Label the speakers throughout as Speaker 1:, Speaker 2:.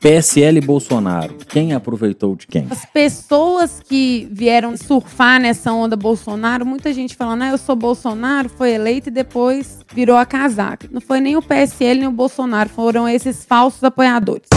Speaker 1: PSL e Bolsonaro, quem aproveitou de quem?
Speaker 2: As pessoas que vieram surfar nessa onda Bolsonaro, muita gente falando, ah, eu sou Bolsonaro, foi eleito e depois virou a casaca. Não foi nem o PSL nem o Bolsonaro, foram esses falsos apoiadores.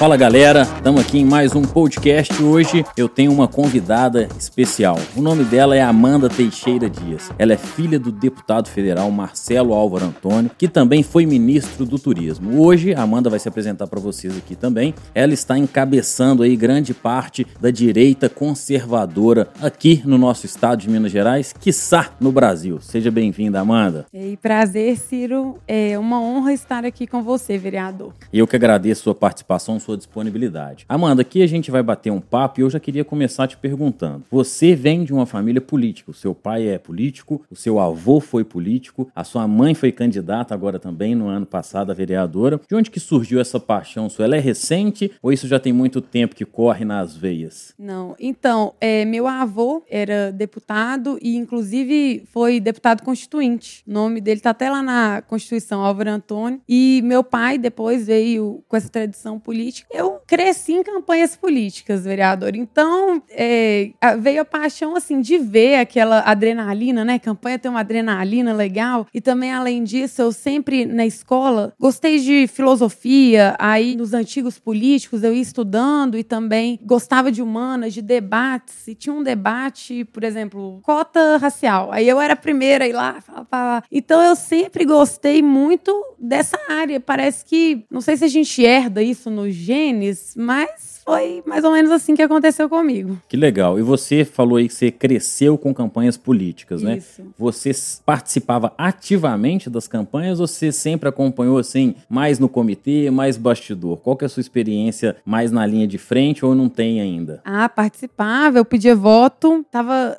Speaker 1: Fala galera, estamos aqui em mais um podcast. Hoje eu tenho uma convidada especial. O nome dela é Amanda Teixeira Dias. Ela é filha do deputado federal Marcelo Álvaro Antônio, que também foi ministro do Turismo. Hoje a Amanda vai se apresentar para vocês aqui também. Ela está encabeçando aí grande parte da direita conservadora aqui no nosso estado de Minas Gerais, quiçá no Brasil. Seja bem-vinda, Amanda.
Speaker 2: E prazer, Ciro. É uma honra estar aqui com você, vereador.
Speaker 1: Eu que agradeço a sua participação, sua disponibilidade. Amanda, aqui a gente vai bater um papo e eu já queria começar te perguntando. Você vem de uma família política, o seu pai é político, o seu avô foi político, a sua mãe foi candidata agora também no ano passado a vereadora. De onde que surgiu essa paixão sua? Ela é recente ou isso já tem muito tempo que corre nas veias?
Speaker 2: Não, então, é, meu avô era deputado e inclusive foi deputado constituinte. O nome dele tá até lá na Constituição, Álvaro Antônio. E meu pai depois veio com essa tradição política política. Eu cresci em campanhas políticas, vereador. Então, é, veio a paixão, assim, de ver aquela adrenalina, né? Campanha tem uma adrenalina legal. E também, além disso, eu sempre, na escola, gostei de filosofia. Aí, nos antigos políticos, eu ia estudando e também gostava de humanas, de debates. E tinha um debate, por exemplo, cota racial. Aí eu era a primeira a ir lá, falava. Então, eu sempre gostei muito dessa área. Parece que, não sei se a gente herda isso nos genes, mas foi mais ou menos assim que aconteceu comigo.
Speaker 1: Que legal. E você falou aí que você cresceu com campanhas políticas, né?
Speaker 2: Isso.
Speaker 1: Você participava ativamente das campanhas ou você sempre acompanhou assim, mais no comitê, mais bastidor? Qual que é a sua experiência mais na linha de frente ou não tem ainda?
Speaker 2: Ah, participava, eu pedia voto, tava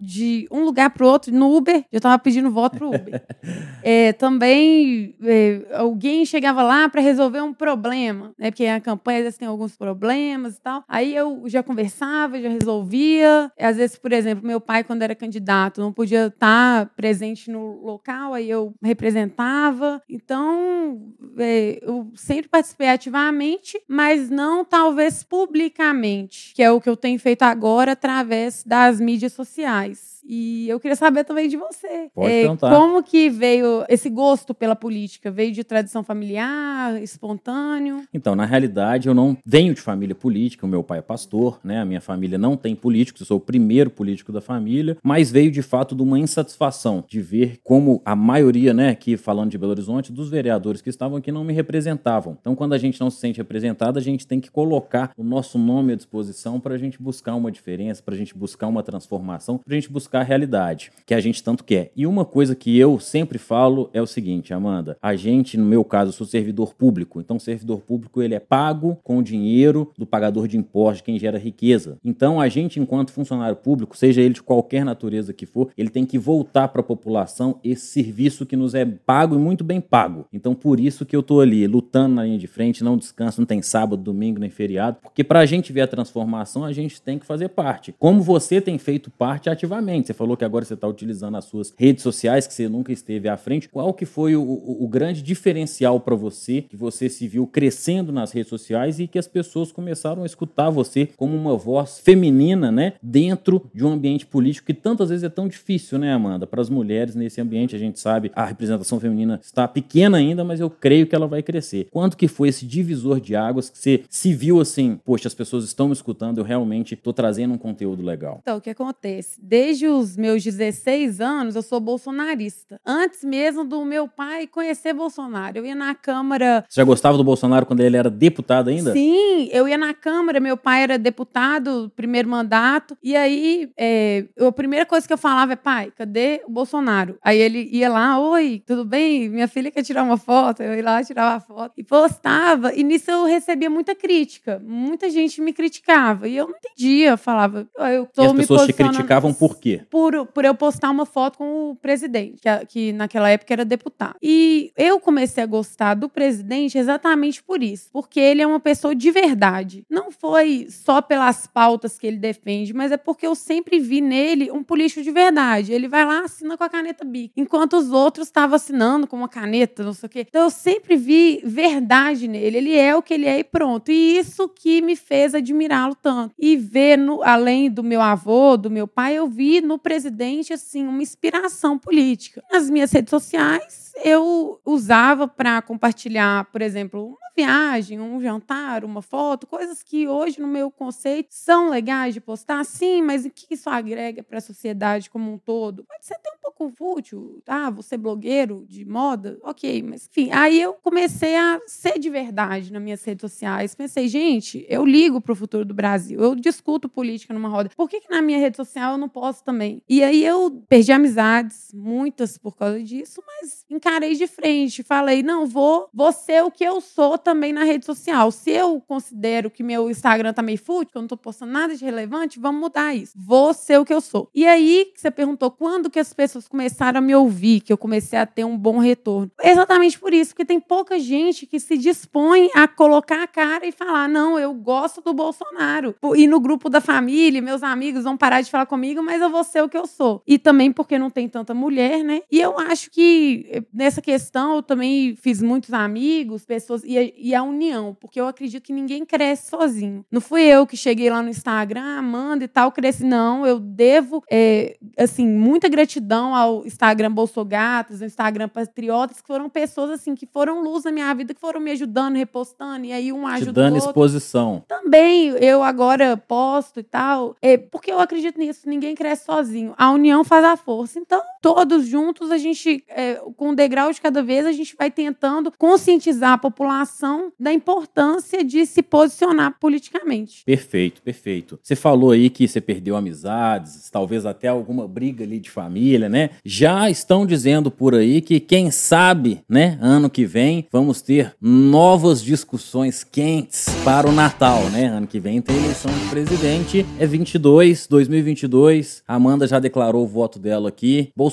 Speaker 2: de um lugar pro outro, no Uber, eu tava pedindo voto pro Uber. é, também é, alguém chegava lá para resolver um problema, né? Porque a campanha às vezes tem alguns problemas problemas e tal. Aí eu já conversava, já resolvia. Às vezes, por exemplo, meu pai, quando era candidato, não podia estar presente no local, aí eu representava. Então, é, eu sempre participei ativamente, mas não talvez publicamente, que é o que eu tenho feito agora através das mídias sociais. E eu queria saber também de você.
Speaker 1: Pode é,
Speaker 2: como que veio esse gosto pela política? Veio de tradição familiar, espontâneo?
Speaker 1: Então, na realidade, eu não venho de família política. O meu pai é pastor, né? A minha família não tem políticos. Eu sou o primeiro político da família. Mas veio de fato de uma insatisfação de ver como a maioria, né, aqui falando de Belo Horizonte, dos vereadores que estavam aqui não me representavam. Então, quando a gente não se sente representado, a gente tem que colocar o nosso nome à disposição para a gente buscar uma diferença, para a gente buscar uma transformação, para a gente buscar a realidade, que a gente tanto quer. E uma coisa que eu sempre falo é o seguinte, Amanda, a gente, no meu caso, sou servidor público, então servidor público ele é pago com o dinheiro do pagador de impostos, quem gera riqueza. Então a gente, enquanto funcionário público, seja ele de qualquer natureza que for, ele tem que voltar para a população esse serviço que nos é pago e muito bem pago. Então por isso que eu tô ali lutando na linha de frente, não descanso, não tem sábado, domingo, nem feriado, porque para a gente ver a transformação, a gente tem que fazer parte. Como você tem feito parte ativamente frente? Você falou que agora você está utilizando as suas redes sociais, que você nunca esteve à frente. Qual que foi o, o, o grande diferencial para você, que você se viu crescendo nas redes sociais e que as pessoas começaram a escutar você como uma voz feminina, né? Dentro de um ambiente político que tantas vezes é tão difícil, né, Amanda? Para as mulheres nesse ambiente, a gente sabe, a representação feminina está pequena ainda, mas eu creio que ela vai crescer. Quanto que foi esse divisor de águas que você se viu assim, poxa, as pessoas estão me escutando, eu realmente estou trazendo um conteúdo legal?
Speaker 2: Então, o que acontece? Desde os meus 16 anos, eu sou bolsonarista. Antes mesmo do meu pai conhecer Bolsonaro. Eu ia na Câmara.
Speaker 1: Você já gostava do Bolsonaro quando ele era deputado ainda?
Speaker 2: Sim, eu ia na Câmara, meu pai era deputado, primeiro mandato. E aí, é, a primeira coisa que eu falava é: pai, cadê o Bolsonaro? Aí ele ia lá: oi, tudo bem? Minha filha quer tirar uma foto. Eu ia lá, tirava a foto e postava. E nisso eu recebia muita crítica. Muita gente me criticava. E eu não entendia. Eu falava: eu tô
Speaker 1: e as pessoas te criticavam por quê?
Speaker 2: Por, por eu postar uma foto com o presidente, que, que naquela época era deputado. E eu comecei a gostar do presidente exatamente por isso, porque ele é uma pessoa de verdade. Não foi só pelas pautas que ele defende, mas é porque eu sempre vi nele um político de verdade. Ele vai lá, assina com a caneta BIC, enquanto os outros estavam assinando com uma caneta, não sei o quê. Então eu sempre vi verdade nele. Ele é o que ele é e pronto. E isso que me fez admirá-lo tanto. E ver, no, além do meu avô, do meu pai, eu vi no presidente, assim, uma inspiração política. Nas minhas redes sociais, eu usava para compartilhar, por exemplo, viagem, um jantar, uma foto, coisas que hoje, no meu conceito, são legais de postar, sim, mas o que isso agrega para a sociedade como um todo? Pode ser até um pouco fútil, ah, você blogueiro de moda, ok, mas enfim, aí eu comecei a ser de verdade nas minhas redes sociais. Pensei, gente, eu ligo para o futuro do Brasil, eu discuto política numa roda, por que, que na minha rede social eu não posso também? E aí eu perdi amizades, muitas por causa disso, mas encarei de frente, falei, não, vou, vou ser o que eu sou também na rede social. Se eu considero que meu Instagram tá meio fútil, que eu não tô postando nada de relevante, vamos mudar isso. Vou ser o que eu sou. E aí, você perguntou quando que as pessoas começaram a me ouvir, que eu comecei a ter um bom retorno. Exatamente por isso, porque tem pouca gente que se dispõe a colocar a cara e falar: não, eu gosto do Bolsonaro. E no grupo da família, meus amigos vão parar de falar comigo, mas eu vou ser o que eu sou. E também porque não tem tanta mulher, né? E eu acho que eh, nessa questão eu também fiz muitos amigos, pessoas. E e a união, porque eu acredito que ninguém cresce sozinho. Não fui eu que cheguei lá no Instagram, Amanda e tal, cresci, não. Eu devo, é, assim, muita gratidão ao Instagram Bolsogatos, ao Instagram Patriotas, que foram pessoas, assim, que foram luz na minha vida, que foram me ajudando, repostando, e aí um ajuda
Speaker 1: dando exposição.
Speaker 2: Também, eu agora posto e tal, é, porque eu acredito nisso, ninguém cresce sozinho. A união faz a força. Então, todos juntos, a gente, é, com um degrau de cada vez, a gente vai tentando conscientizar a população da importância de se posicionar politicamente.
Speaker 1: Perfeito, perfeito. Você falou aí que você perdeu amizades, talvez até alguma briga ali de família, né? Já estão dizendo por aí que quem sabe, né, ano que vem vamos ter novas discussões quentes para o Natal, né? Ano que vem tem eleição de presidente, é 22, 2022. Amanda já declarou o voto dela aqui. Bolsonaro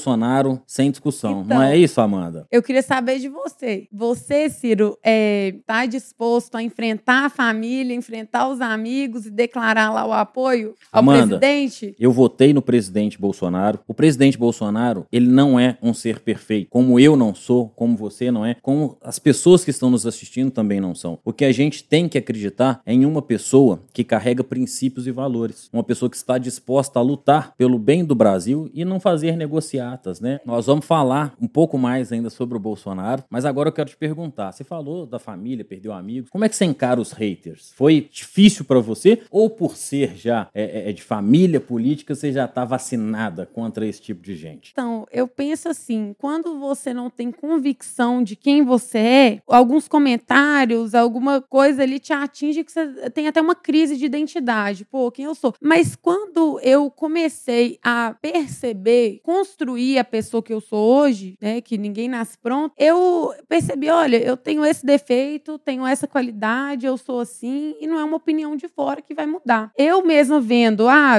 Speaker 1: sem discussão. Então, Não é isso, Amanda?
Speaker 2: Eu queria saber de você. Você, Ciro, é, está disposto a enfrentar a família, enfrentar os amigos e declarar lá o apoio ao
Speaker 1: Amanda,
Speaker 2: presidente?
Speaker 1: Eu votei no presidente Bolsonaro. O presidente Bolsonaro, ele não é um ser perfeito, como eu não sou, como você não é, como as pessoas que estão nos assistindo também não são. O que a gente tem que acreditar é em uma pessoa que carrega princípios e valores, uma pessoa que está disposta a lutar pelo bem do Brasil e não fazer né? Nós vamos falar um pouco mais ainda sobre o Bolsonaro, mas agora eu quero te perguntar, você falou da família família, perdeu amigos. Como é que você encara os haters? Foi difícil para você ou por ser já é, é, é de família política, você já tá vacinada contra esse tipo de gente?
Speaker 2: Então, eu penso assim, quando você não tem convicção de quem você é, alguns comentários, alguma coisa ali te atinge que você tem até uma crise de identidade. Pô, quem eu sou? Mas quando eu comecei a perceber, construir a pessoa que eu sou hoje, né, que ninguém nasce pronto, eu percebi, olha, eu tenho esse defeito, tenho essa qualidade, eu sou assim, e não é uma opinião de fora que vai mudar. Eu mesma vendo, ah,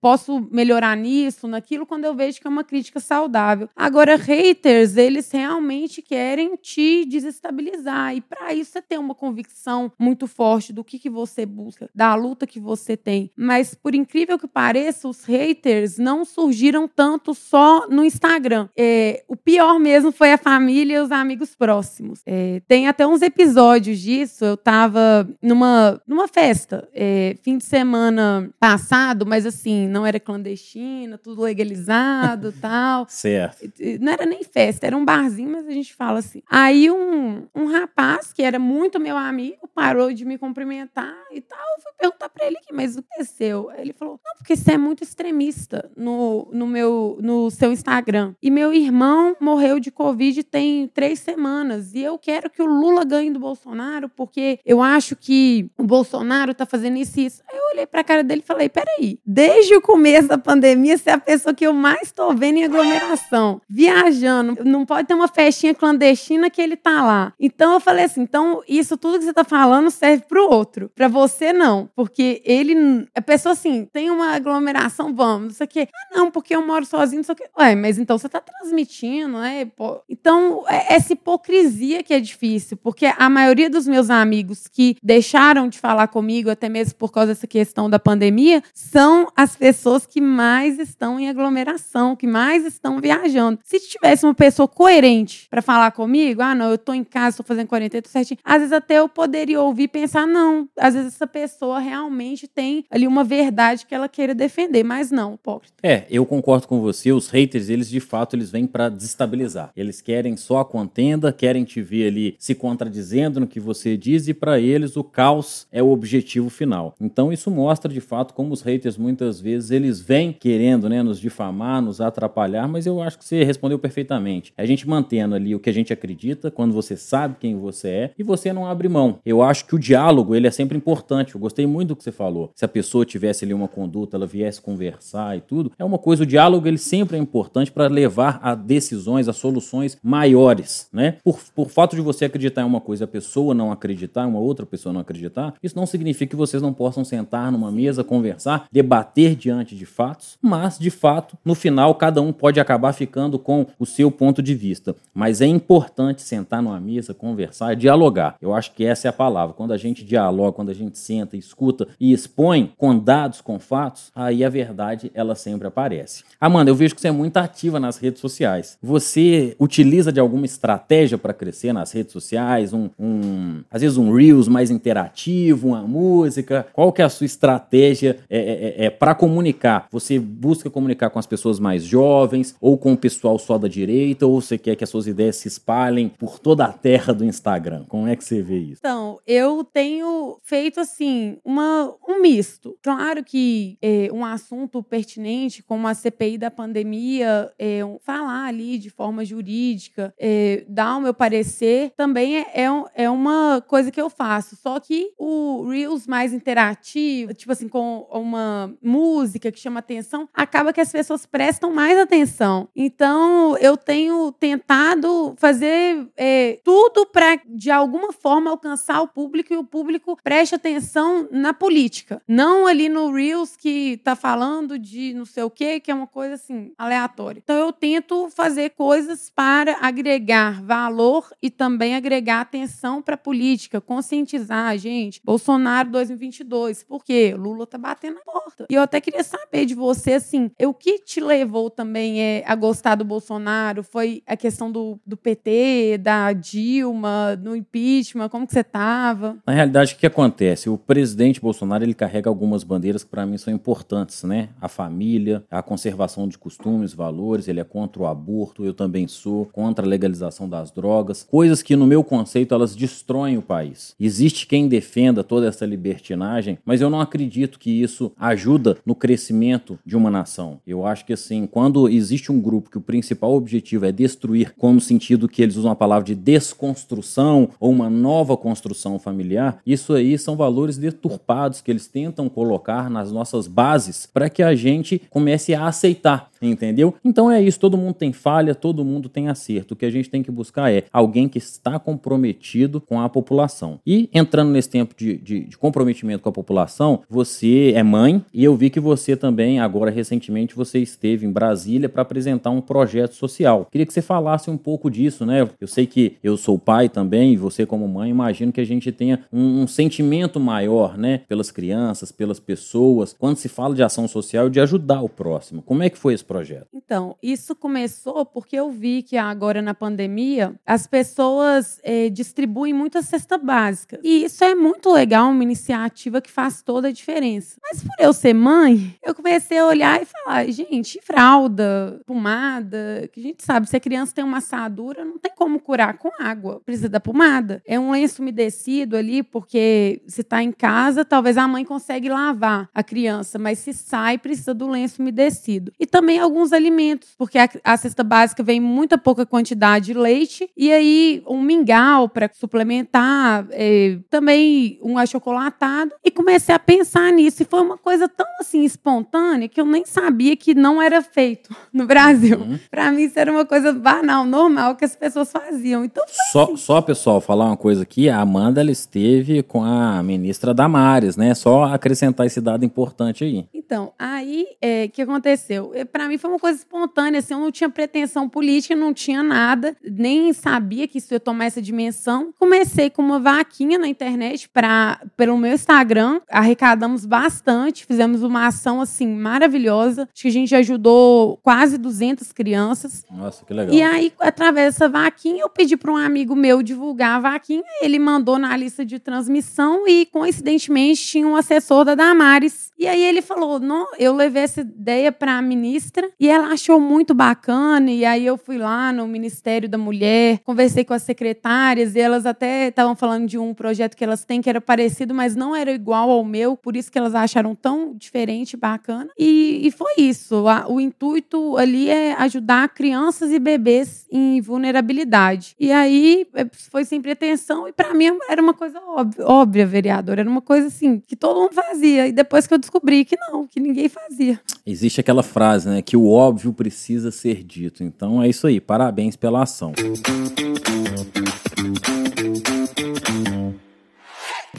Speaker 2: posso melhorar nisso, naquilo, quando eu vejo que é uma crítica saudável. Agora, haters, eles realmente querem te desestabilizar. E para isso você tem uma convicção muito forte do que, que você busca, da luta que você tem. Mas, por incrível que pareça, os haters não surgiram tanto só no Instagram. É, o pior mesmo foi a família e os amigos próximos. É, tem até uns episódios disso, eu tava numa, numa festa, é, fim de semana passado, mas assim, não era clandestina, tudo legalizado tal.
Speaker 1: Certo.
Speaker 2: Não era nem festa, era um barzinho, mas a gente fala assim. Aí um, um rapaz, que era muito meu amigo, parou de me cumprimentar e tal. Eu fui perguntar pra ele, mas o que aconteceu? Ele falou, não, porque você é muito extremista no, no, meu, no seu Instagram Instagram. E meu irmão morreu de Covid tem três semanas. E eu quero que o Lula ganhe do Bolsonaro, porque eu acho que o Bolsonaro tá fazendo isso e isso. Aí eu olhei pra cara dele e falei: peraí, desde o começo da pandemia, você é a pessoa que eu mais tô vendo em aglomeração, viajando. Não pode ter uma festinha clandestina que ele tá lá. Então eu falei assim: então isso tudo que você tá falando serve pro outro. Pra você, não. Porque ele. A pessoa assim, tem uma aglomeração, vamos, isso aqui. Ah, não, porque eu moro sozinho, isso aqui. Ué, mas então você tá transmitindo, né? Então, é essa hipocrisia que é difícil, porque a maioria dos meus amigos que deixaram de falar comigo, até mesmo por causa dessa questão da pandemia, são as pessoas que mais estão em aglomeração, que mais estão viajando. Se tivesse uma pessoa coerente para falar comigo, ah, não, eu tô em casa, tô fazendo quarentena, tô certinho, às vezes até eu poderia ouvir e pensar, não, às vezes essa pessoa realmente tem ali uma verdade que ela queira defender, mas não, hipócrita.
Speaker 1: É, eu concordo com você, os haters, eles de fato, eles vêm para desestabilizar. Eles querem só a contenda, querem te ver ali se contradizendo no que você diz e para eles o caos é o objetivo final. Então isso mostra de fato como os haters muitas vezes eles vêm querendo, né, nos difamar, nos atrapalhar, mas eu acho que você respondeu perfeitamente. É a gente mantendo ali o que a gente acredita, quando você sabe quem você é e você não abre mão. Eu acho que o diálogo, ele é sempre importante. Eu gostei muito do que você falou. Se a pessoa tivesse ali uma conduta, ela viesse conversar e tudo, é uma coisa, o diálogo ele sempre é importante para levar a decisões, a soluções maiores, né? Por, por fato de você acreditar em uma coisa, a pessoa não acreditar, uma outra pessoa não acreditar, isso não significa que vocês não possam sentar numa mesa, conversar, debater diante de fatos, mas de fato, no final, cada um pode acabar ficando com o seu ponto de vista. Mas é importante sentar numa mesa, conversar, dialogar. Eu acho que essa é a palavra. Quando a gente dialoga, quando a gente senta, escuta e expõe com dados, com fatos, aí a verdade ela sempre aparece. Amanda, eu vejo que você é muito ativa nas redes sociais. Você utiliza de alguma estratégia para crescer nas redes sociais? Um, um, às vezes um Reels mais interativo, uma música? Qual que é a sua estratégia é, é, é, é para comunicar? Você busca comunicar com as pessoas mais jovens ou com o pessoal só da direita? Ou você quer que as suas ideias se espalhem por toda a terra do Instagram? Como é que você vê isso?
Speaker 2: Então, eu tenho feito assim uma, um misto. Claro que é, um assunto pertinente como a CPI da pandemia, é, falar ali de forma jurídica, é, dar o meu parecer, também é, é, é, uma coisa que eu faço. Só que o Reels mais interativo, tipo assim, com uma música que chama atenção, acaba que as pessoas prestam mais atenção. Então, eu tenho tentado fazer é, tudo para, de alguma forma, alcançar o público e o público preste atenção na política. Não ali no Reels que tá falando de não sei o quê, que é uma coisa assim, aleatória. Então, eu tento fazer coisas para agregar valor e também agregar atenção para a política, conscientizar a gente. Bolsonaro 2022, por quê? Lula tá batendo na porta. E eu até queria saber de você, assim, o que te levou também é, a gostar do Bolsonaro? Foi a questão do, do PT, da Dilma, no impeachment, como que você tava?
Speaker 1: Na realidade, o que acontece? O presidente Bolsonaro, ele carrega algumas bandeiras que para mim são importantes, né? A família, a conservação de costumes, valores, ele é contra o aborto, eu também sou, contra a legalização das drogas, coisas que no meu conceito elas destroem o país. Existe quem defenda toda essa libertinagem, mas eu não acredito que isso ajuda no crescimento de uma nação. Eu acho que assim, quando existe um grupo que o principal objetivo é destruir, com o sentido que eles usam a palavra de desconstrução ou uma nova construção familiar, isso aí são valores deturpados que eles tentam colocar nas nossas bases para que a gente comece a aceitar entendeu? Então é isso, todo mundo tem falha, todo mundo tem acerto. O que a gente tem que buscar é alguém que está comprometido com a população. E entrando nesse tempo de, de, de comprometimento com a população, você é mãe e eu vi que você também, agora recentemente, você esteve em Brasília para apresentar um projeto social. Queria que você falasse um pouco disso, né? Eu sei que eu sou pai também e você como mãe, imagino que a gente tenha um, um sentimento maior, né? Pelas crianças, pelas pessoas, quando se fala de ação social, de ajudar o próximo. Como é que foi esse projeto?
Speaker 2: Então, isso começou porque eu vi que agora na pandemia as pessoas eh, distribuem muita cesta básica. E isso é muito legal, uma iniciativa que faz toda a diferença. Mas por eu ser mãe, eu comecei a olhar e falar, gente, fralda, pomada, que a gente sabe, se a criança tem uma assadura, não tem como curar com água, precisa da pomada. É um lenço umedecido ali, porque se está em casa, talvez a mãe consegue lavar a criança, mas se sai, precisa do lenço umedecido. E também alguns alimentos, porque a, a cesta básica vem muita pouca quantidade de leite e aí um mingau para suplementar, é, também um achocolatado e comecei a pensar nisso e foi uma coisa tão assim espontânea que eu nem sabia que não era feito no Brasil. Uhum. Para mim isso era uma coisa banal, normal que as pessoas faziam. Então
Speaker 1: só, assim. só pessoal falar uma coisa aqui, a Amanda ela esteve com a ministra Damares, né? Só acrescentar esse dado importante aí.
Speaker 2: Então, aí o é, que aconteceu? É, Para mim foi uma coisa espontânea, assim, eu não tinha pretensão política, não tinha nada, nem sabia que isso ia tomar essa dimensão. Comecei com uma vaquinha na internet para pelo meu Instagram, arrecadamos bastante, fizemos uma ação assim maravilhosa. Acho que a gente ajudou quase 200 crianças.
Speaker 1: Nossa, que legal.
Speaker 2: E aí, através dessa vaquinha, eu pedi para um amigo meu divulgar a vaquinha, ele mandou na lista de transmissão e coincidentemente tinha um assessor da Damares. E aí ele falou: "Não, eu levei essa ideia para a ministra e ela achou muito bacana. E aí eu fui lá no Ministério da Mulher, conversei com as secretárias e elas até estavam falando de um projeto que elas têm que era parecido, mas não era igual ao meu, por isso que elas acharam tão diferente, bacana. E, e foi isso. o intuito ali é ajudar crianças e bebês em vulnerabilidade. E aí é, foi sem pretensão e para mim era uma coisa óbvia, óbvia, vereador. Era uma coisa assim que todo mundo fazia. E depois que eu descobri que não, que ninguém fazia.
Speaker 1: Existe aquela frase, né, que o óbvio precisa ser dito. Então é isso aí. Parabéns pela ação.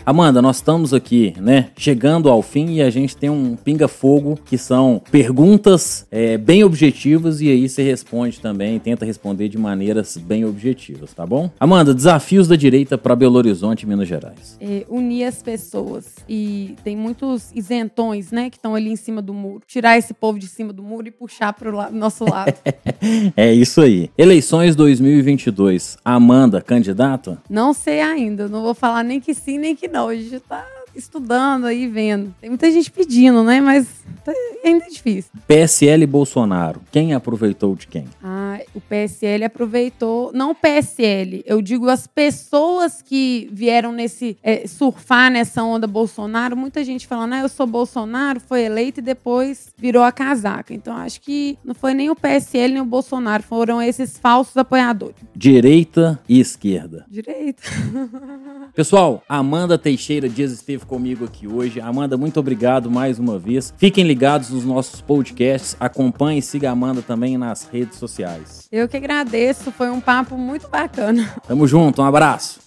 Speaker 1: Amanda, nós estamos aqui, né, chegando ao fim e a gente tem um pinga-fogo que são perguntas é, bem objetivas e aí você responde também, tenta responder de maneiras bem objetivas, tá bom? Amanda, desafios da direita para Belo Horizonte, Minas Gerais.
Speaker 2: É, unir as pessoas e tem muitos isentões, né, que estão ali em cima do muro. Tirar esse povo de cima do muro e puxar para o nosso lado.
Speaker 1: é isso aí. Eleições 2022. Amanda, candidata?
Speaker 2: Não sei ainda. Não vou falar nem que sim nem que não não, a gente tá estudando aí, vendo. Tem muita gente pedindo, né? Mas tá ainda é difícil.
Speaker 1: PSL e Bolsonaro, quem aproveitou de quem?
Speaker 2: Ah, o PSL aproveitou, não o PSL, eu digo as pessoas que vieram nesse é, surfar nessa onda Bolsonaro, muita gente falando, ah, eu sou Bolsonaro, foi eleito e depois virou a casaca. Então acho que não foi nem o PSL nem o Bolsonaro, foram esses falsos apoiadores.
Speaker 1: Direita e esquerda.
Speaker 2: Direita.
Speaker 1: Pessoal, Amanda Teixeira Dias esteve comigo aqui hoje. Amanda, muito obrigado mais uma vez. Fiquem ligados nos nossos podcasts, acompanhe e siga a Amanda também nas redes sociais.
Speaker 2: Eu que agradeço, foi um papo muito bacana.
Speaker 1: Tamo junto, um abraço.